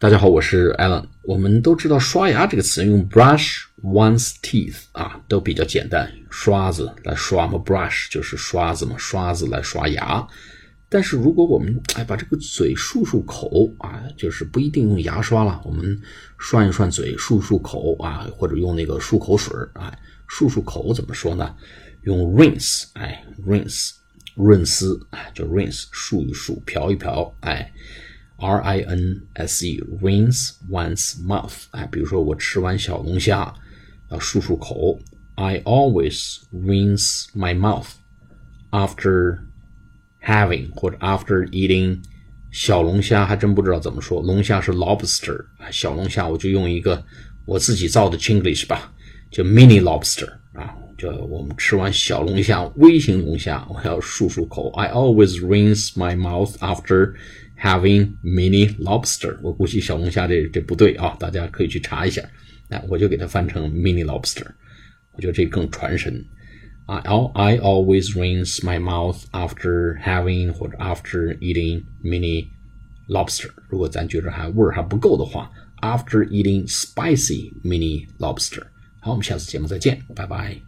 大家好，我是 Alan。我们都知道刷牙这个词用 brush one's teeth 啊，都比较简单，刷子来刷嘛，brush 就是刷子嘛，刷子来刷牙。但是如果我们哎把这个嘴漱漱口啊，就是不一定用牙刷了，我们涮一涮嘴，漱漱口啊，或者用那个漱口水啊，漱漱口怎么说呢？用 rinse，哎，rinse，润丝，哎，就 rinse，漱一漱，瓢一瓢，哎。R I N S E rinse one's mouth，哎，比如说我吃完小龙虾要漱漱口，I always rinse my mouth after having 或者 after eating 小龙虾，还真不知道怎么说，龙虾是 lobster，小龙虾我就用一个我自己造的 Chinglish 吧，叫 mini lobster，就我们吃完小龙虾，微型龙虾，我要漱漱口，I always rinse my mouth after Having mini lobster，我估计小龙虾这这不对啊，大家可以去查一下。哎，我就给它翻成 mini lobster，我觉得这更传神。I I always rinse my mouth after having 或者 after eating mini lobster。如果咱觉得还味儿还不够的话，after eating spicy mini lobster。好，我们下次节目再见，拜拜。